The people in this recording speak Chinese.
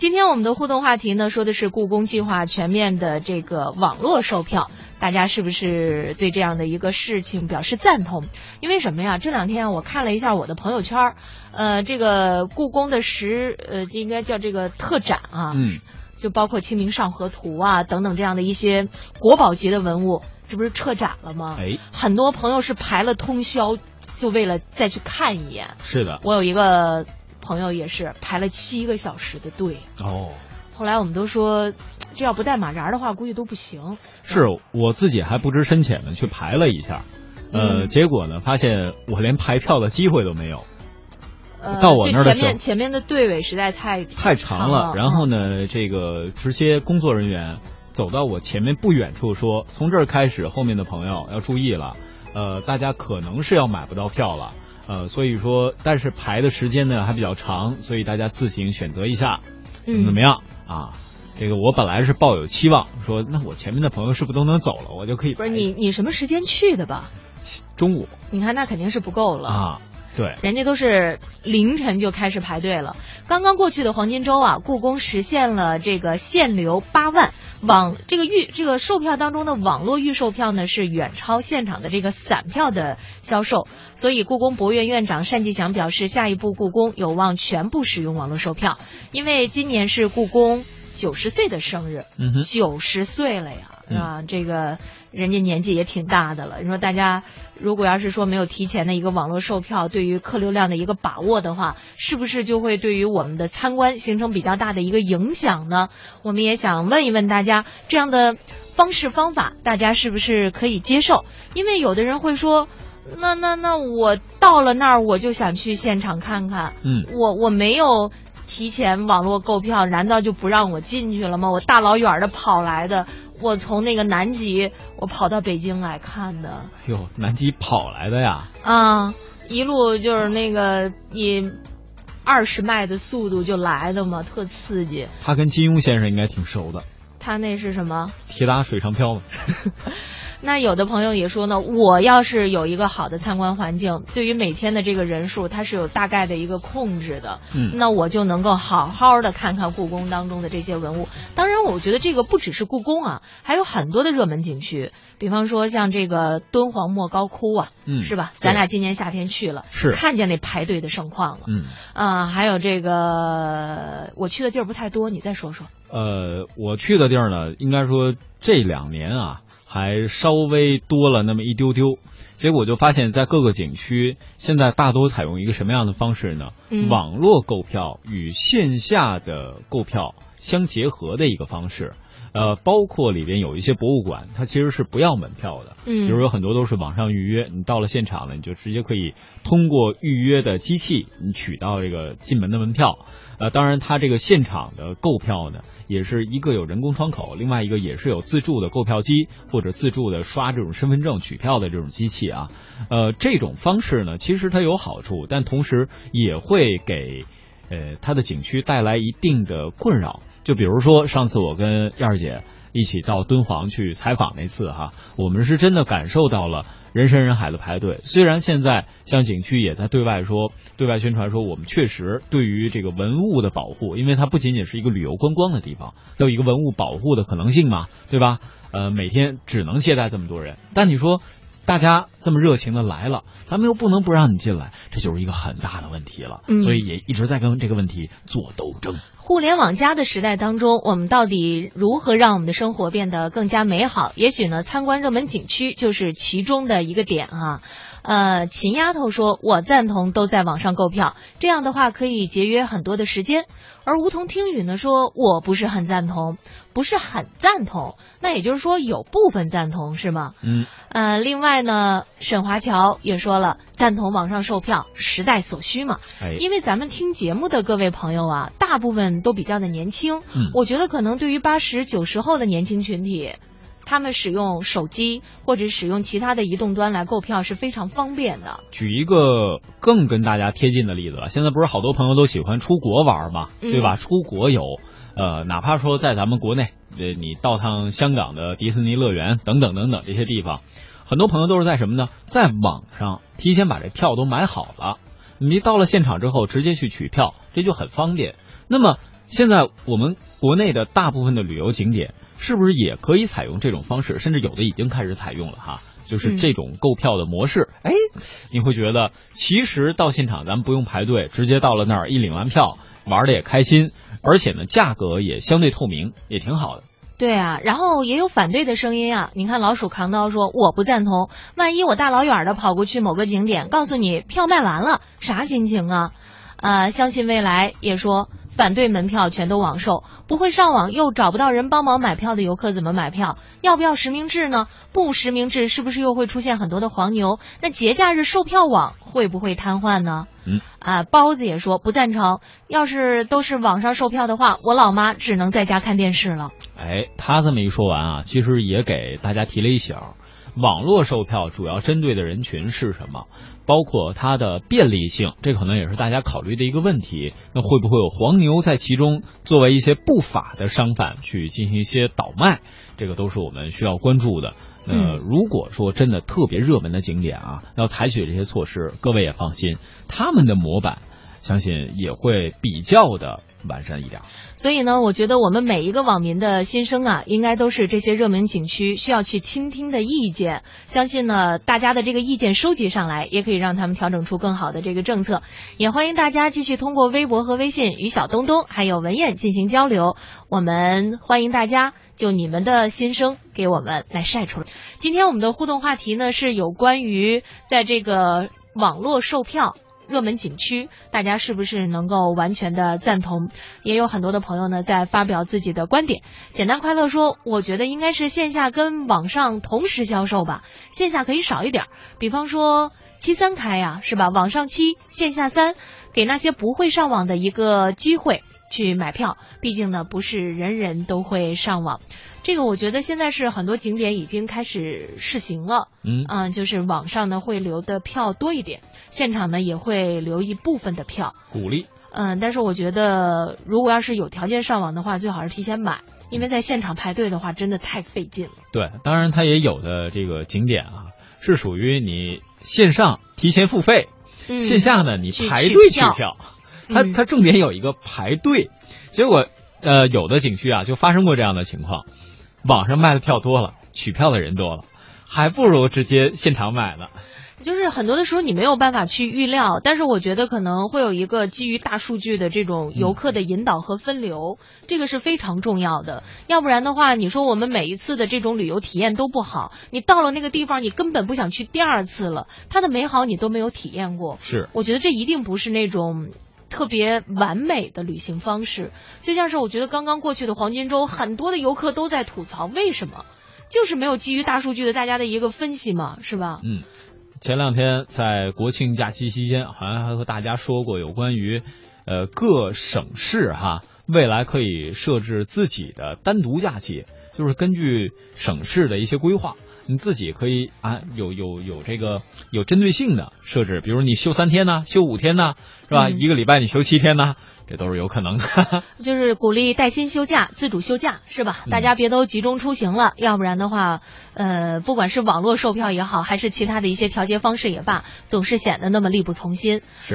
今天我们的互动话题呢，说的是故宫计划全面的这个网络售票，大家是不是对这样的一个事情表示赞同？因为什么呀？这两天我看了一下我的朋友圈，呃，这个故宫的十呃，应该叫这个特展啊，嗯，就包括《清明上河图》啊等等这样的一些国宝级的文物，这不是撤展了吗？哎，很多朋友是排了通宵，就为了再去看一眼。是的，我有一个朋友也是排了七个小时的队，哦，后来我们都说，这要不带马扎的话，估计都不行。是我自己还不知深浅的去排了一下，呃，嗯。结果呢，发现我连排票的机会都没有，呃，到我那儿的前时候。面前面的队尾实在太太长了。然后嗯呢，这个直接工作人员走到我前面不远处说，从这儿开始，后面的朋友要注意了，呃，大家可能是要买不到票了。呃，所以说，但是排的时间呢还比较长，所以大家自行选择一下，怎么怎么嗯，样啊？这个我本来是抱有期望，说那我前面的朋友是不是都能走了，我就可以不是你你什么时间去的吧？中午你看那肯定是不够了。啊，对，人家都是凌晨就开始排队了。刚刚过去的黄金周啊，故宫实现了这个限流八万。网这个预这个售票当中的网络预售票呢是远超现场的这个散票的销售，所以故宫博物院院长单霁翔表示，下一步故宫有望全部使用网络售票，因为今年是故宫九十岁的生日，九十岁了呀，嗯啊，这个人家年纪也挺大的了。你说大家如果要是说没有提前的一个网络售票，对于客流量的一个把握的话，是不是就会对于我们的参观形成比较大的一个影响呢？我们也想问一问大家，这样的方式方法，大家是不是可以接受？因为有的人会说。那那那我到了那儿，我就想去现场看看。嗯，我我没有提前网络购票，难道就不让我进去了吗？我大老远的跑来的，我从那个南极，我跑到北京来看的哟，南极跑来的呀，啊，一路就是那个以二十迈的速度就来的嘛，特刺激。他跟金庸先生应该挺熟的，他那是什么？铁打水上漂嘛。那有的朋友也说呢，我要是有一个好的参观环境，对于每天的这个人数，它是有大概的一个控制的。嗯那我就能够好好的看看故宫当中的这些文物。当然，我觉得这个不只是故宫啊，还有很多的热门景区，比方说像这个敦煌莫高窟啊，嗯是吧？咱俩今年夏天去了，是看见那排队的盛况了。嗯，啊、还有这个我去的地儿不太多，你再说说。呃，我去的地儿呢，应该说这两年啊，还稍微多了那么一丢丢。结果就发现，在各个景区现在大多采用一个什么样的方式呢？嗯网络购票与线下的购票相结合的一个方式。呃，包括里边有一些博物馆，它其实是不要门票的。嗯，比如有很多都是网上预约，你到了现场了，你就直接可以通过预约的机器，你取到这个进门的门票。呃，当然，它这个现场的购票呢，也是一个有人工窗口，另外一个也是有自助的购票机或者自助的刷这种身份证取票的这种机器啊。呃，这种方式呢，其实它有好处，但同时也会给呃它的景区带来一定的困扰。就比如说上次我跟燕儿姐一起到敦煌去采访那次哈，我们是真的感受到了人山人海的排队。虽然现在像景区也在对外说、对外宣传说，我们确实对于这个文物的保护，因为它不仅仅是一个旅游观光的地方，它有一个文物保护的可能性嘛，对吧？呃，每天只能接待这么多人，但你说。大家这么热情的来了，咱们又不能不让你进来，这就是一个很大的问题了。嗯所以也一直在跟这个问题做斗争。互联网加的时代当中，我们到底如何让我们的生活变得更加美好？也许呢，参观热门景区就是其中的一个点啊。呃，秦丫头说，我赞同都在网上购票，这样的话可以节约很多的时间。而梧桐听雨呢说，我不是很赞同，不是很赞同，那也就是说有部分赞同是吗？嗯，呃，另外呢，沈华侨也说了，赞同网上售票，时代所需嘛。哎，因为咱们听节目的各位朋友啊，大部分都比较的年轻，嗯我觉得可能对于八十九十后的年轻群体，他们使用手机或者使用其他的移动端来购票是非常方便的。举一个更跟大家贴近的例子吧，现在不是好多朋友都喜欢出国玩嘛，嗯对吧？出国游，呃，哪怕说在咱们国内，呃，你到趟香港的迪士尼乐园等等等等这些地方，很多朋友都是在什么呢？在网上提前把这票都买好了，你到了现场之后直接去取票，这就很方便。那么现在我们国内的大部分的旅游景点是不是也可以采用这种方式？甚至有的已经开始采用了哈，就是这种购票的模式。哎，你会觉得其实到现场咱们不用排队，直接到了那儿一领完票，玩的也开心，而且呢价格也相对透明，也挺好的。对啊，然后也有反对的声音啊。你看老鼠扛刀说我不赞同，万一我大老远的跑过去某个景点，告诉你票卖完了，啥心情啊？呃，相信未来也说反对门票全都网售，不会上网又找不到人帮忙买票的游客怎么买票？要不要实名制呢？不实名制是不是又会出现很多的黄牛？那节假日售票网会不会瘫痪呢？嗯，啊，包子也说不赞成。要是都是网上售票的话，我老妈只能在家看电视了。哎，他这么一说完啊，其实也给大家提了一醒：网络售票主要针对的人群是什么？包括它的便利性，这可能也是大家考虑的一个问题。那会不会有黄牛在其中作为一些不法的商贩去进行一些倒卖？这个都是我们需要关注的。那如果说真的特别热门的景点啊，要采取这些措施，各位也放心，他们的模板。相信也会比较的完善一点。所以呢，我觉得我们每一个网民的心声啊，应该都是这些热门景区需要去听听的意见。相信呢，大家的这个意见收集上来，也可以让他们调整出更好的这个政策。也欢迎大家继续通过微博和微信与小东东还有文燕进行交流。我们欢迎大家就你们的心声给我们来晒出来。今天我们的互动话题呢，是有关于在这个网络售票。热门景区，大家是不是能够完全的赞同？也有很多的朋友呢在发表自己的观点。简单快乐说，我觉得应该是线下跟网上同时销售吧，线下可以少一点。比方说七三开呀，是吧？网上七，线下三，给那些不会上网的一个机会去买票。毕竟呢，不是人人都会上网。这个我觉得现在是很多景点已经开始试行了。嗯，啊，就是网上呢会留的票多一点。现场呢也会留一部分的票，鼓励。嗯，但是我觉得，如果要是有条件上网的话，最好是提前买，因为在现场排队的话，真的太费劲了。对，当然它也有的这个景点啊，是属于你线上提前付费，线下呢你排队取票。它它重点有一个排队，结果呃有的景区啊就发生过这样的情况，网上卖的票多了，取票的人多了，还不如直接现场买呢。就是很多的时候你没有办法去预料，但是我觉得可能会有一个基于大数据的这种游客的引导和分流，这个是非常重要的。要不然的话，你说我们每一次的这种旅游体验都不好，你到了那个地方，你根本不想去第二次了，它的美好你都没有体验过。是，我觉得这一定不是那种特别完美的旅行方式。就像是我觉得刚刚过去的黄金周，很多的游客都在吐槽，为什么？就是没有基于大数据的大家的一个分析嘛，是吧？嗯。前两天在国庆假期期间，好像还和大家说过有关于，呃，各省市哈，未来可以设置自己的单独假期，就是根据省市的一些规划，你自己可以啊，有有有这个有针对性的设置，比如你休三天呢，休五天呢，是吧？一个礼拜你休七天呢。这都是有可能的，就是鼓励带薪休假、自主休假，是吧？大家别都集中出行了，要不然的话，呃，不管是网络售票也好，还是其他的一些调节方式也罢，总是显得那么力不从心。是。